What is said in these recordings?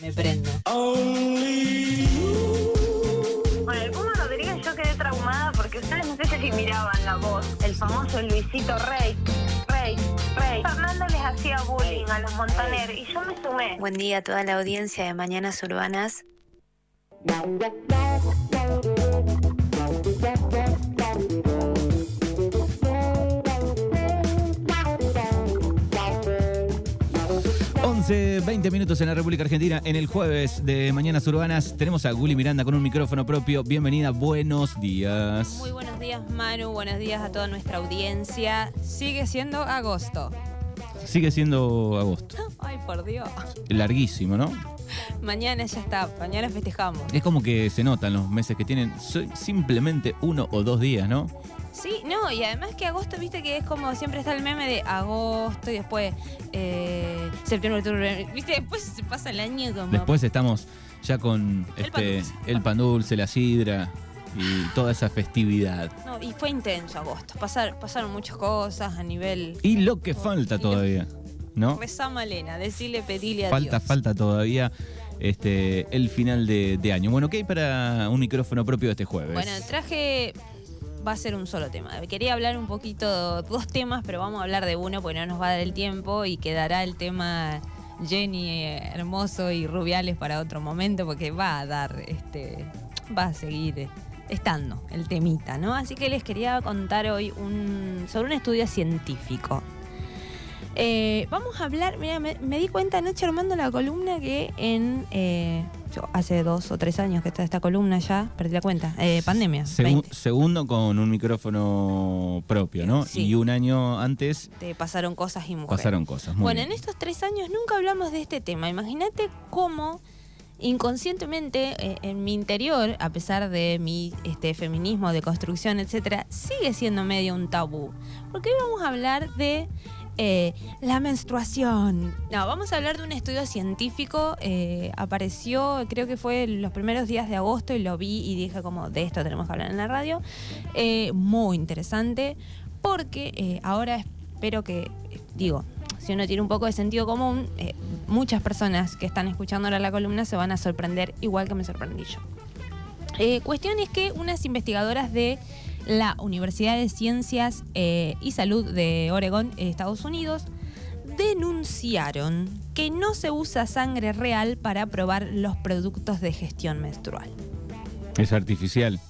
Me prendo. Bueno, el Puma Rodríguez yo quedé traumada porque ustedes no sé si miraban la voz. El famoso Luisito Rey. Rey, Rey. Fernando les hacía bullying a los Montaner y yo me sumé. Buen día a toda la audiencia de Mañanas Urbanas. 11, 20 minutos en la República Argentina. En el jueves de Mañanas Urbanas tenemos a Guli Miranda con un micrófono propio. Bienvenida, buenos días. Muy buenos días, Manu. Buenos días a toda nuestra audiencia. Sigue siendo agosto. Sigue siendo agosto. Ay, por Dios. Larguísimo, ¿no? Mañana ya está. Mañana festejamos. Es como que se notan los meses que tienen simplemente uno o dos días, ¿no? Sí, no, y además que agosto, viste que es como siempre está el meme de agosto y después eh, septiembre, octubre, viste, después se pasa el año como... Después estamos ya con El este, pan dulce. el pan dulce, la sidra y toda esa festividad. No, y fue intenso agosto. Pasar, pasaron muchas cosas a nivel... Y lo que falta todavía, ¿no? Rezá Malena, decirle, pedirle a Falta, Dios. falta todavía este, el final de, de año. Bueno, ¿qué hay para un micrófono propio de este jueves? Bueno, traje. Va a ser un solo tema. Quería hablar un poquito, dos temas, pero vamos a hablar de uno porque no nos va a dar el tiempo y quedará el tema Jenny eh, Hermoso y Rubiales para otro momento porque va a dar, este, va a seguir estando el temita, ¿no? Así que les quería contar hoy un, sobre un estudio científico. Eh, vamos a hablar, mira, me, di cuenta anoche armando la columna que en, eh, hace dos o tres años que está esta columna ya, perdí la cuenta, eh, pandemia, Segu- 20. segundo con un micrófono propio, ¿no? Sí. Y un año antes Te pasaron cosas y mujeres. pasaron cosas. Muy bueno, bien. en estos tres años nunca hablamos de este tema. Imagínate cómo inconscientemente eh, en mi interior, a pesar de mi este, feminismo, de construcción, etcétera, sigue siendo medio un tabú. Porque hoy vamos a hablar de eh, la menstruación. No, vamos a hablar de un estudio científico. eh, apareció, creo que fue los primeros días de agosto y lo vi y dije como de esto tenemos que hablar en la radio. Eh, muy interesante porque ahora espero que, digo, si uno tiene un poco de sentido común, muchas personas que están escuchando ahora la columna se van a sorprender igual que me sorprendí yo. Cuestión es que unas investigadoras de la Universidad de Ciencias eh, y Salud de Oregón, Estados Unidos, denunciaron que no se usa sangre real para probar los productos de gestión menstrual. Es artificial.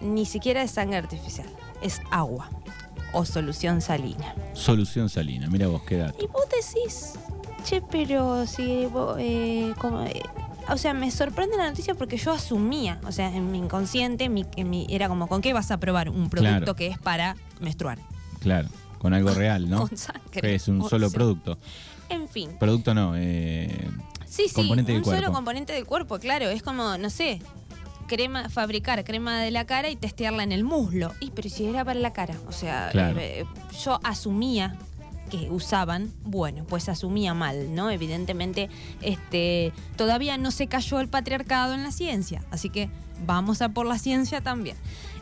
Ni siquiera es sangre artificial, es agua o solución salina. Solución salina. Mira vos, qué dato. Y vos decís, che, pero si vos, eh, como, eh, o sea, me sorprende la noticia porque yo asumía, o sea, en mi inconsciente mi- en mi- era como, ¿con qué vas a probar un producto Claro. que es para menstruar? Claro, con algo real, ¿no? Con sangre. Que es un O solo sea, producto. En fin. Producto no, eh, Sí, sí, componente del un solo cuerpo. componente del cuerpo, claro. Es como, no sé, crema, fabricar crema de la cara y testearla en el muslo. Y pero si era para la cara, o sea, Claro. eh, yo asumía que usaban, bueno, pues asumía mal, ¿no? Evidentemente, este, todavía no se cayó el patriarcado en la ciencia, así que vamos a por la ciencia también.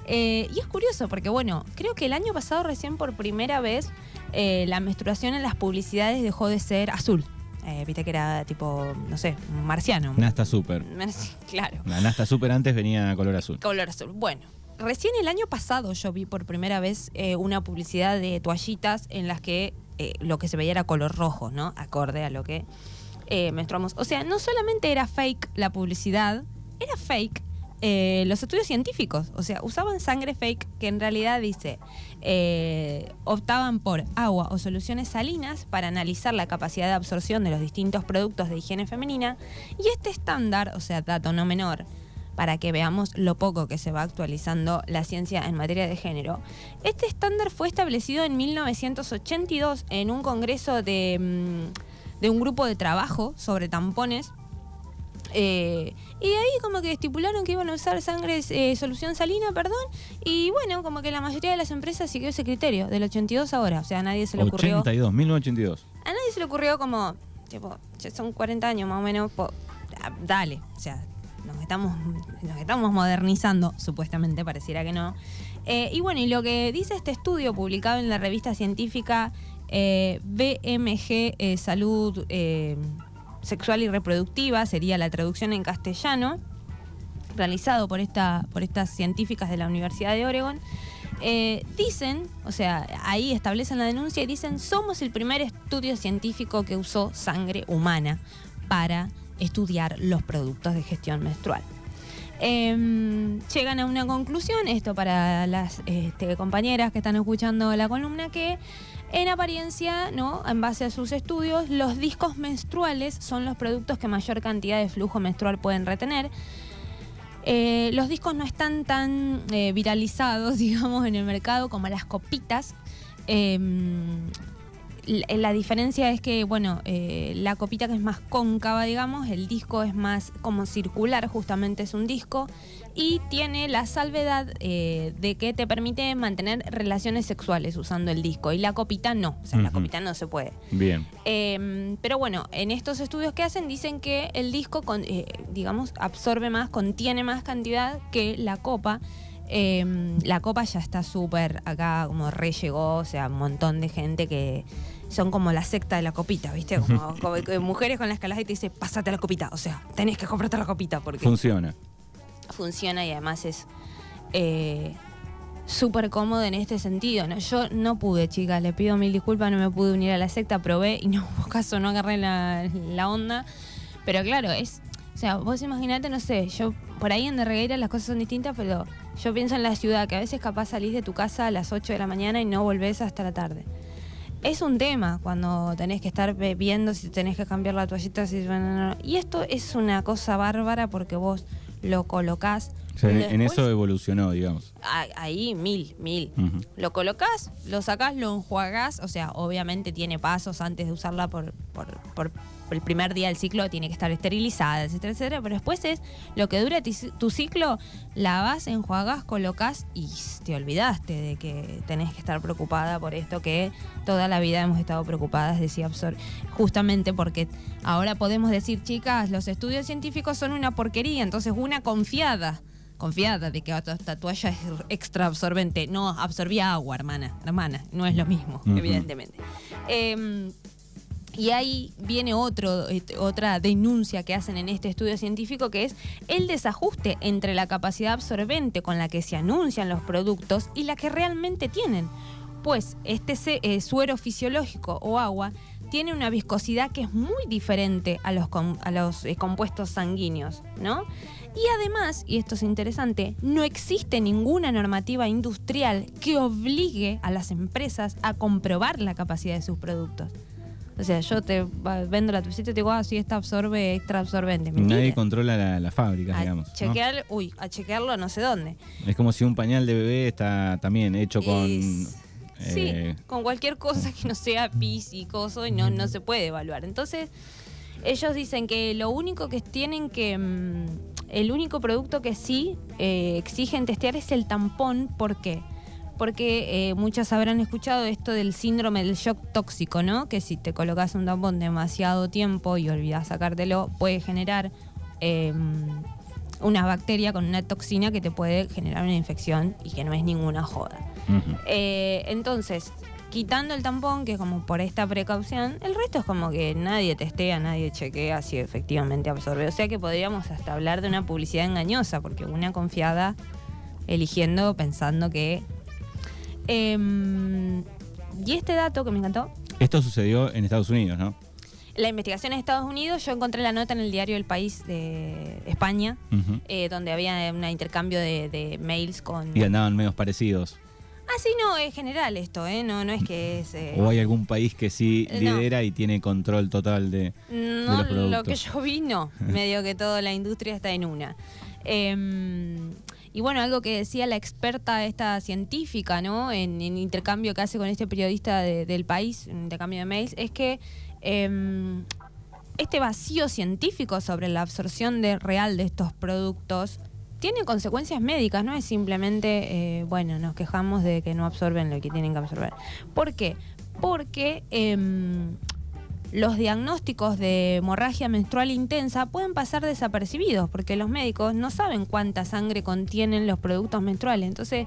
Eh, y es curioso porque, bueno, creo que el año pasado recién por primera vez eh, la menstruación en las publicidades dejó de ser azul. Eh, Viste que era tipo, no sé, marciano. Nasta Super. Claro, La Nasta Super antes venía a color azul. color azul. Bueno, recién el año pasado yo vi por primera vez eh, una publicidad de toallitas en las que eh, lo que se veía era color rojo, ¿no? Acorde a lo que eh, menstruamos. O sea, no solamente era fake la publicidad, era fake eh, los estudios científicos. O sea, usaban sangre fake que en realidad dice, optaban por agua o soluciones salinas para analizar la capacidad de absorción de los distintos productos de higiene femenina. Y este estándar, o sea, dato no menor, para que veamos lo poco que se va actualizando la ciencia en materia de género. Este estándar fue establecido en 1982 en un congreso de, mm, de un grupo de trabajo sobre tampones. Eh, y de ahí como que estipularon que iban a usar sangre, eh, solución salina, perdón, y bueno, como que la mayoría de las empresas siguió ese criterio, del 82 ahora, o sea, a nadie se le ocurrió... 82, 1982. A nadie se le ocurrió como, tipo, ya son 40 años más o menos, po- ah, dale, o sea, nos estamos, nos estamos modernizando, supuestamente, pareciera que no. Eh, y bueno, y lo que dice este estudio publicado en la revista científica eh, BMG eh, Salud, sexual y reproductiva, sería la traducción en castellano, realizado por, esta, por estas científicas de la Universidad de Oregon. Dicen, o sea, ahí establecen la denuncia y dicen, somos el primer estudio científico que usó sangre humana para estudiar los productos de gestión menstrual. Em, llegan a una conclusión, esto para las este, compañeras que están escuchando la columna, que en apariencia, ¿no? en base a sus estudios, los discos menstruales son los productos que mayor cantidad de flujo menstrual pueden retener. Eh, los discos no están tan eh, viralizados, digamos, en el mercado como las copitas. Em, la, diferencia es que, bueno, eh, la copita que es más cóncava, digamos, el disco es más como circular, justamente es un disco, y tiene la salvedad eh, de que te permite mantener relaciones sexuales usando el disco, y la copita no, o sea, la copita no se puede. Bien. Em, pero bueno, en estos estudios que hacen dicen que el disco, eh, digamos, absorbe más, contiene más cantidad que la copa. Em, la copa ya está súper acá, como re llegó, o sea, un montón de gente que son como la secta de la copita, ¿viste? Como, mujeres con la escalada y te dice, pásate la copita, o sea, tenés que comprarte la copita porque... Funciona. Funciona y además es eh, súper cómodo en este sentido. ¿no? Yo no pude, chicas, le pido mil disculpas, no me pude unir a la secta, probé y no hubo caso, no agarré la, la onda. Pero claro, es... O sea, vos imaginate, no sé, yo por ahí en Derregueira las cosas son distintas, pero yo pienso en la ciudad, que a veces capaz salís de tu casa a las 8 de la mañana y no volvés hasta la tarde es un tema cuando tenés que estar viendo si tenés que cambiar la toallita. Si, Y esto es una cosa bárbara porque vos lo colocás. en eso evolucionó, digamos. Ahí mil, mil. Lo colocás, lo sacás, lo enjuagás. O sea, obviamente tiene pasos antes de usarla por, por, por el primer día del ciclo tiene que estar esterilizada, etcétera, etcétera. Pero después es lo que dura tu ciclo, lavas, enjuagas, colocas y te olvidaste de que tenés que estar preocupada por esto que toda la vida hemos estado preocupadas, decía Absor. Justamente porque ahora podemos decir, chicas, los estudios científicos son una porquería, entonces una confiada confiada de que esta toalla es extra absorbente. No, absorbía agua, hermana. Hermana, no es lo mismo, evidentemente. Em, y ahí viene otro, este, otra denuncia que hacen en este estudio científico que es el desajuste entre la capacidad absorbente con la que se anuncian los productos y la que realmente tienen. Pues este eh, suero fisiológico o agua tiene una viscosidad que es muy diferente a los, a los eh, compuestos sanguíneos, ¿no? Y además, y esto es interesante, no existe ninguna normativa industrial que obligue a las empresas a comprobar la capacidad de sus productos. O sea, yo te vendo la tucita y te digo, ah, sí, esta absorbe extra absorbente. Nadie controla la, fábrica, digamos. Chequear, Uy, a chequearlo no sé dónde. Es como si un pañal de bebé está también hecho con... sí, eh, con cualquier cosa que no sea pis y coso y no, no se puede evaluar. Entonces, ellos dicen que lo único que tienen que... Mm, el único producto que sí eh, exigen testear es el tampón. ¿Por qué? porque eh, muchas habrán escuchado esto del síndrome del shock tóxico, ¿no? Que si te colocas un tampón demasiado tiempo y olvidas sacártelo, puede generar em, una bacteria con una toxina que te puede generar una infección y que no es ninguna joda. Eh, entonces, quitando el tampón, que es como por esta precaución, el resto es como que nadie testea, nadie chequea si efectivamente absorbe. O sea que podríamos hasta hablar de una publicidad engañosa, porque una confiada eligiendo pensando que Em, y este dato que me encantó. Esto sucedió en Estados Unidos, ¿no? La investigación en Estados Unidos, yo encontré la nota en el diario El País de España, eh, donde había un intercambio de, mails con... Y andaban medios parecidos. Ah, sí, no, es general esto, ¿eh? No, no es que es... Eh, ¿O hay algún país que sí lidera y tiene control total de, no, los productos? lo que yo vi, no. Medio que toda la industria está en una. Eh, y bueno, algo que decía la experta esta científica, ¿no? En, intercambio que hace con este periodista del país, en intercambio de mails, es que em, este vacío científico sobre la absorción de, real de estos productos tiene consecuencias médicas, no es simplemente, eh, bueno, nos quejamos de que no absorben lo que tienen que absorber. ¿Por qué? Porque em, los diagnósticos de hemorragia menstrual intensa pueden pasar desapercibidos porque los médicos no saben cuánta sangre contienen los productos menstruales. Entonces,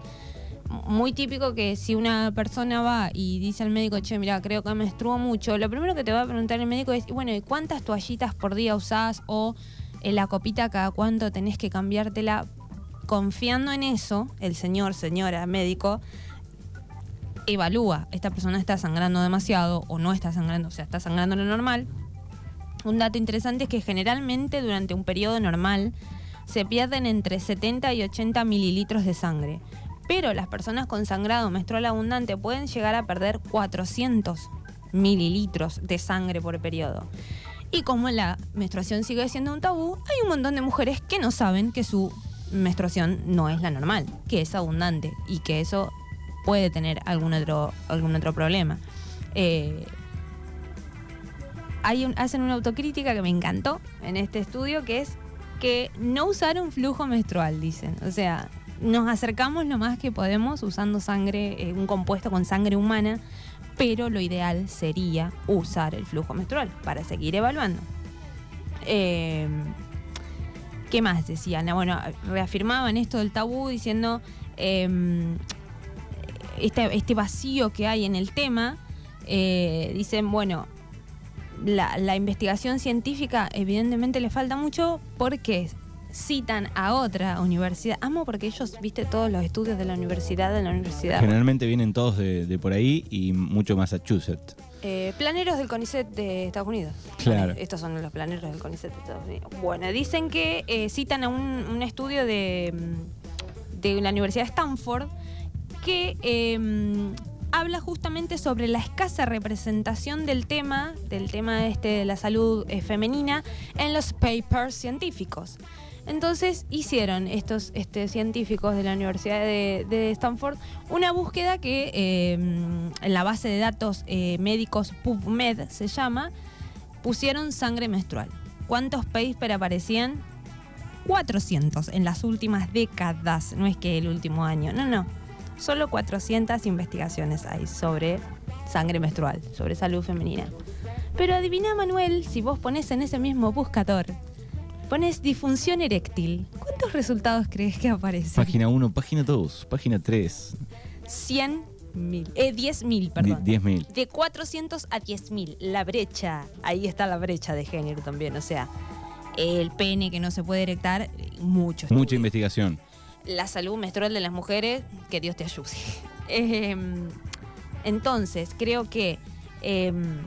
muy típico que si una persona va y dice al médico, che, mira, creo que menstruo mucho, lo primero que te va a preguntar el médico es, bueno, ¿y cuántas toallitas por día usás? O la copita cada cuánto tenés que cambiártela. Confiando en eso, el señor, señora, médico, evalúa, esta persona está sangrando demasiado o no está sangrando, o sea, está sangrando lo normal. Un dato interesante es que generalmente durante un periodo normal se pierden entre 70 y 80 mililitros de sangre pero las personas con sangrado menstrual abundante pueden llegar a perder 400 mililitros de sangre por periodo. Y como la menstruación sigue siendo un tabú, hay un montón de mujeres que no saben que su menstruación no es la normal, que es abundante y que eso puede tener algún otro, algún otro problema. Eh, hacen una autocrítica que me encantó en este estudio, que es que no usar un flujo menstrual, dicen. O sea, nos acercamos lo más que podemos usando sangre, eh, un compuesto con sangre humana, pero lo ideal sería usar el flujo menstrual para seguir evaluando. Em, ¿Qué más decían? Bueno, reafirmaban esto del tabú diciendo em, este, este, vacío que hay en el tema. Eh, dicen, bueno, la, la, investigación científica evidentemente le falta mucho porque citan a otra universidad. Amo porque ellos, viste, todos los estudios de la universidad, de la universidad. Generalmente vienen todos de, por ahí y mucho Massachusetts. Eh, planeros del CONICET de Estados Unidos. Claro. Estos son los planeros del CONICET de Estados Unidos. Bueno, dicen que eh, citan a un, estudio de, mm, de, la Universidad de Stanford que em, habla justamente sobre la escasa representación del tema, del tema este de la salud eh, femenina, en los papers científicos. Entonces hicieron estos este, científicos de la Universidad de, Stanford una búsqueda que em, en la base de datos eh, médicos PubMed se llama, pusieron sangre menstrual. ¿Cuántos papers aparecían? 400 en las últimas décadas, no es que el último año, no, no. Solo 400 investigaciones hay sobre sangre menstrual, sobre salud femenina. Pero adivina Manuel, si vos pones en ese mismo buscador Pones disfunción eréctil. ¿Cuántos resultados crees que aparecen? Página 1, página 2, página 3. 100 mil. Eh, 10 mil, perdón. 10 mil. De 400 a 10 mil. La brecha. Ahí está la brecha de género también. O sea, el pene que no se puede erectar, mucho. Mucha investigación. La salud menstrual de las mujeres, que Dios te ayude. Em, entonces, creo que em,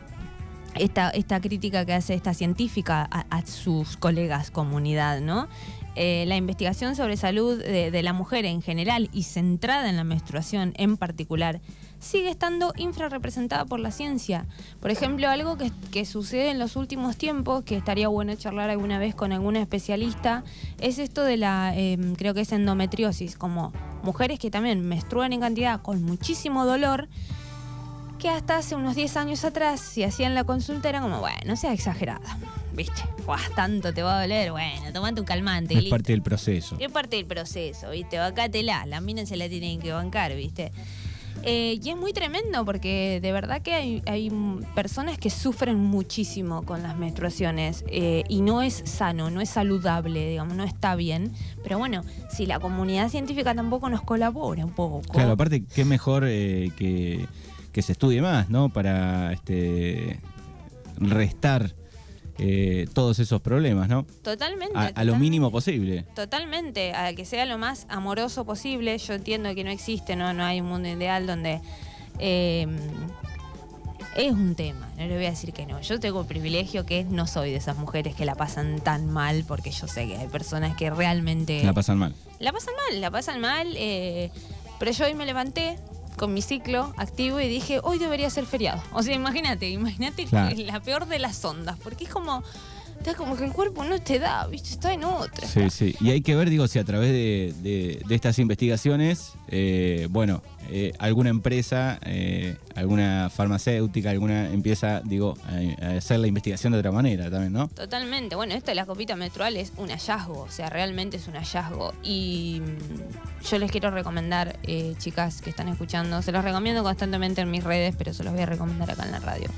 esta, esta crítica que hace esta científica a, sus colegas comunidad, ¿no? Eh, la investigación sobre salud de, la mujer en general y centrada en la menstruación en particular sigue estando infrarrepresentada por la ciencia. Por ejemplo, algo que, sucede en los últimos tiempos, que estaría bueno charlar alguna vez con alguna especialista, es esto de la, em, creo que es endometriosis, como mujeres que también menstruan en cantidad con muchísimo dolor que hasta hace unos 10 años atrás, si hacían la consulta, era como, bueno, no sea exagerada. ¿Viste? tanto te va a doler. Bueno, tomate un calmante. Es parte del proceso. Es parte del proceso, ¿viste? Bacátela. La mina se la tienen que bancar, ¿viste? Eh, y es muy tremendo porque de verdad que hay, personas que sufren muchísimo con las menstruaciones eh, y no es sano, no es saludable, digamos, no está bien. Pero bueno, si la comunidad científica tampoco nos colabora un poco. Claro, aparte, qué mejor eh, que que se estudie más, ¿no? Para este, restar eh, todos esos problemas, ¿no? Totalmente a, lo mínimo posible. Totalmente, a que sea lo más amoroso posible. Yo entiendo que no existe, no, no hay un mundo ideal donde eh, es un tema, no le voy a decir que no. Yo tengo el privilegio que no soy de esas mujeres que la pasan tan mal, porque yo sé que hay personas que realmente... La pasan mal. La pasan mal, la pasan mal, eh, pero yo hoy me levanté, con mi ciclo activo y dije, hoy debería ser feriado. O sea, imagínate, imagínate la peor de las ondas, porque es como, está como que el cuerpo no te da, ¿viste? Está en otra. Sí, sí. Y hay que ver, digo, si a través de, estas investigaciones, eh, bueno, eh, alguna empresa, eh, alguna farmacéutica, alguna empieza, digo, a, hacer la investigación de otra manera también, ¿no? Totalmente. Bueno, esto de la copita menstrual es un hallazgo, o sea, realmente es un hallazgo. Y mm, yo les quiero recomendar, chicas que están escuchando, se los recomiendo constantemente en mis redes, pero se los voy a recomendar acá en la radio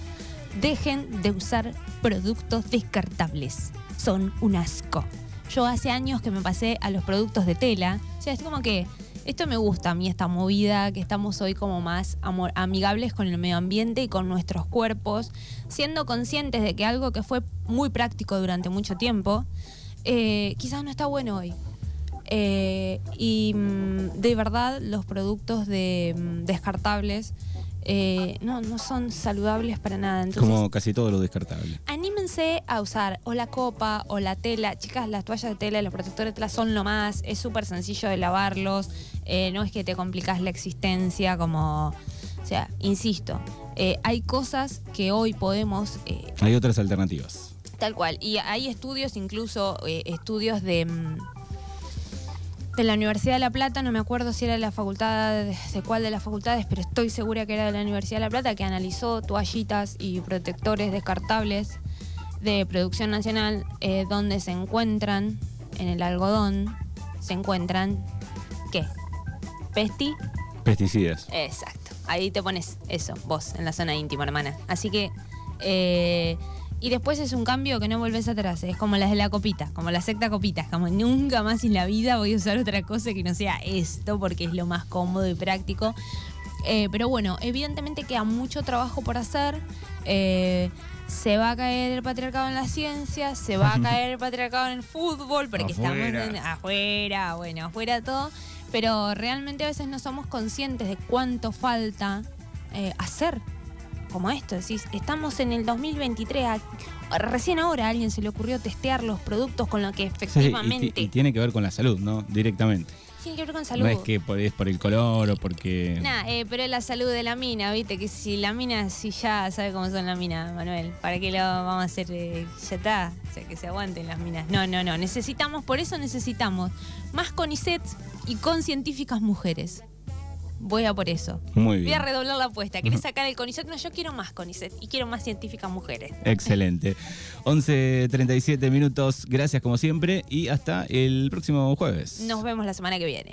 dejen de usar productos descartables. Son un asco. Yo hace años que me pasé a los productos de tela. O sea, es como que Esto me gusta a mí, esta movida, que estamos hoy como más amigables con el medio ambiente y con nuestros cuerpos, siendo conscientes de que algo que fue muy práctico durante mucho tiempo, eh, quizás no está bueno hoy. Eh, y mm, de verdad los productos de, mm, descartables eh, no, no son saludables para nada. Entonces, Como casi todo lo descartable. Anímense a usar o la copa o la tela. Chicas, las toallas de tela y los protectores de tela son lo más. Es súper sencillo de lavarlos. eh, no es que te complicas la existencia como... O sea, insisto, eh, hay cosas que hoy podemos... Hay otras alternativas. Tal cual. Y hay estudios, incluso estudios de, mm, de la Universidad de La Plata, no me acuerdo si era de la facultad, de, cuál de las facultades, pero estoy segura que era de la Universidad de La Plata, que analizó toallitas y protectores descartables de producción nacional, eh, donde se encuentran, en el algodón, se encuentran, ¿qué? Pesti, Pesticidas. Exacto. Ahí te pones eso, vos, en la zona íntima, hermana. Así que. eh, y después es un cambio que no volvés atrás. Es como las de la copita, como la secta copita. Es como nunca más en la vida voy a usar otra cosa que no sea esto, porque es lo más cómodo y práctico. Eh, pero bueno, evidentemente queda mucho trabajo por hacer. Eh, se va a caer el patriarcado en la ciencia, se va a caer el patriarcado en el fútbol, porque Afuera. estamos en- afuera, bueno, afuera todo. Pero realmente a veces no somos conscientes de cuánto falta eh, hacer como esto. Decís, estamos en el 2023, a- recién ahora a alguien se le ocurrió testear los productos con lo que Sí, y ti- efectivamente y, tiene que ver con la salud, ¿no? Directamente. tiene que ver con salud. No es que por, es por el color o porque... Nah, eh, pero es la salud de la mina, viste, que si la mina, si ya sabe cómo son las minas, Manuel, ¿para qué lo vamos a hacer? eh, ya está, o sea, que se aguanten las minas. No, no, no, necesitamos, por eso necesitamos más CONICET y con científicas mujeres. Voy a por eso. Muy Voy a bien. redoblar la apuesta. ¿Querés sacar el CONICET? No, yo quiero más CONICET y quiero más científicas mujeres. Excelente. 11.37 minutos. Gracias como siempre y hasta el próximo jueves. Nos vemos la semana que viene.